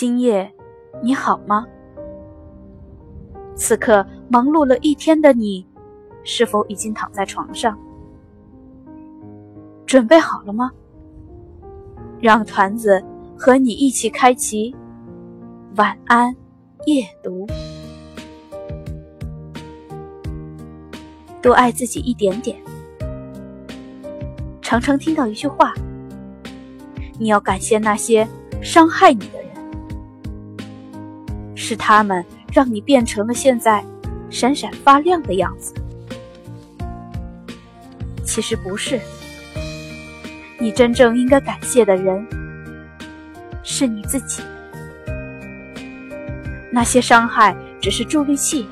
今夜你好吗？此刻忙碌了一天的你，是否已经躺在床上？准备好了吗？让团子和你一起开启晚安夜读。多爱自己一点点。常常听到一句话：你要感谢那些伤害你的人，是他们让你变成了现在闪闪发亮的样子。其实不是，你真正应该感谢的人是你自己。那些伤害只是助力器，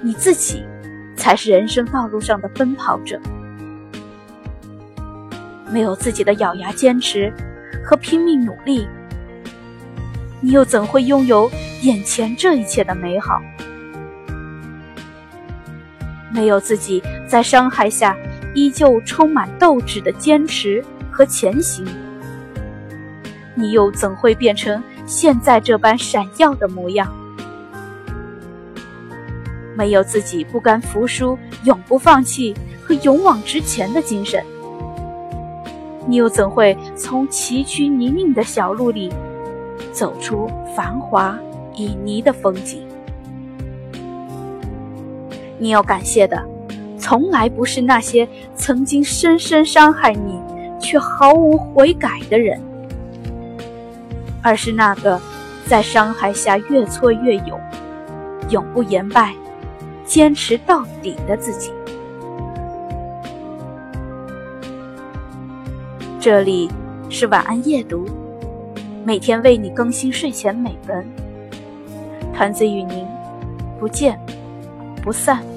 你自己。才是人生道路上的奔跑者。没有自己的咬牙坚持和拼命努力，你又怎会拥有眼前这一切的美好？没有自己在伤害下依旧充满斗志的坚持和前行，你又怎会变成现在这般闪耀的模样？没有自己不甘服输、永不放弃和勇往直前的精神，你又怎会从崎岖泥泞的小路里走出繁华旖旎的风景？你要感谢的，从来不是那些曾经深深伤害你却毫无悔改的人，而是那个在伤害下越挫越勇、永不言败。坚持到底的自己。这里是晚安夜读，每天为你更新睡前美文。团子与您不见不散。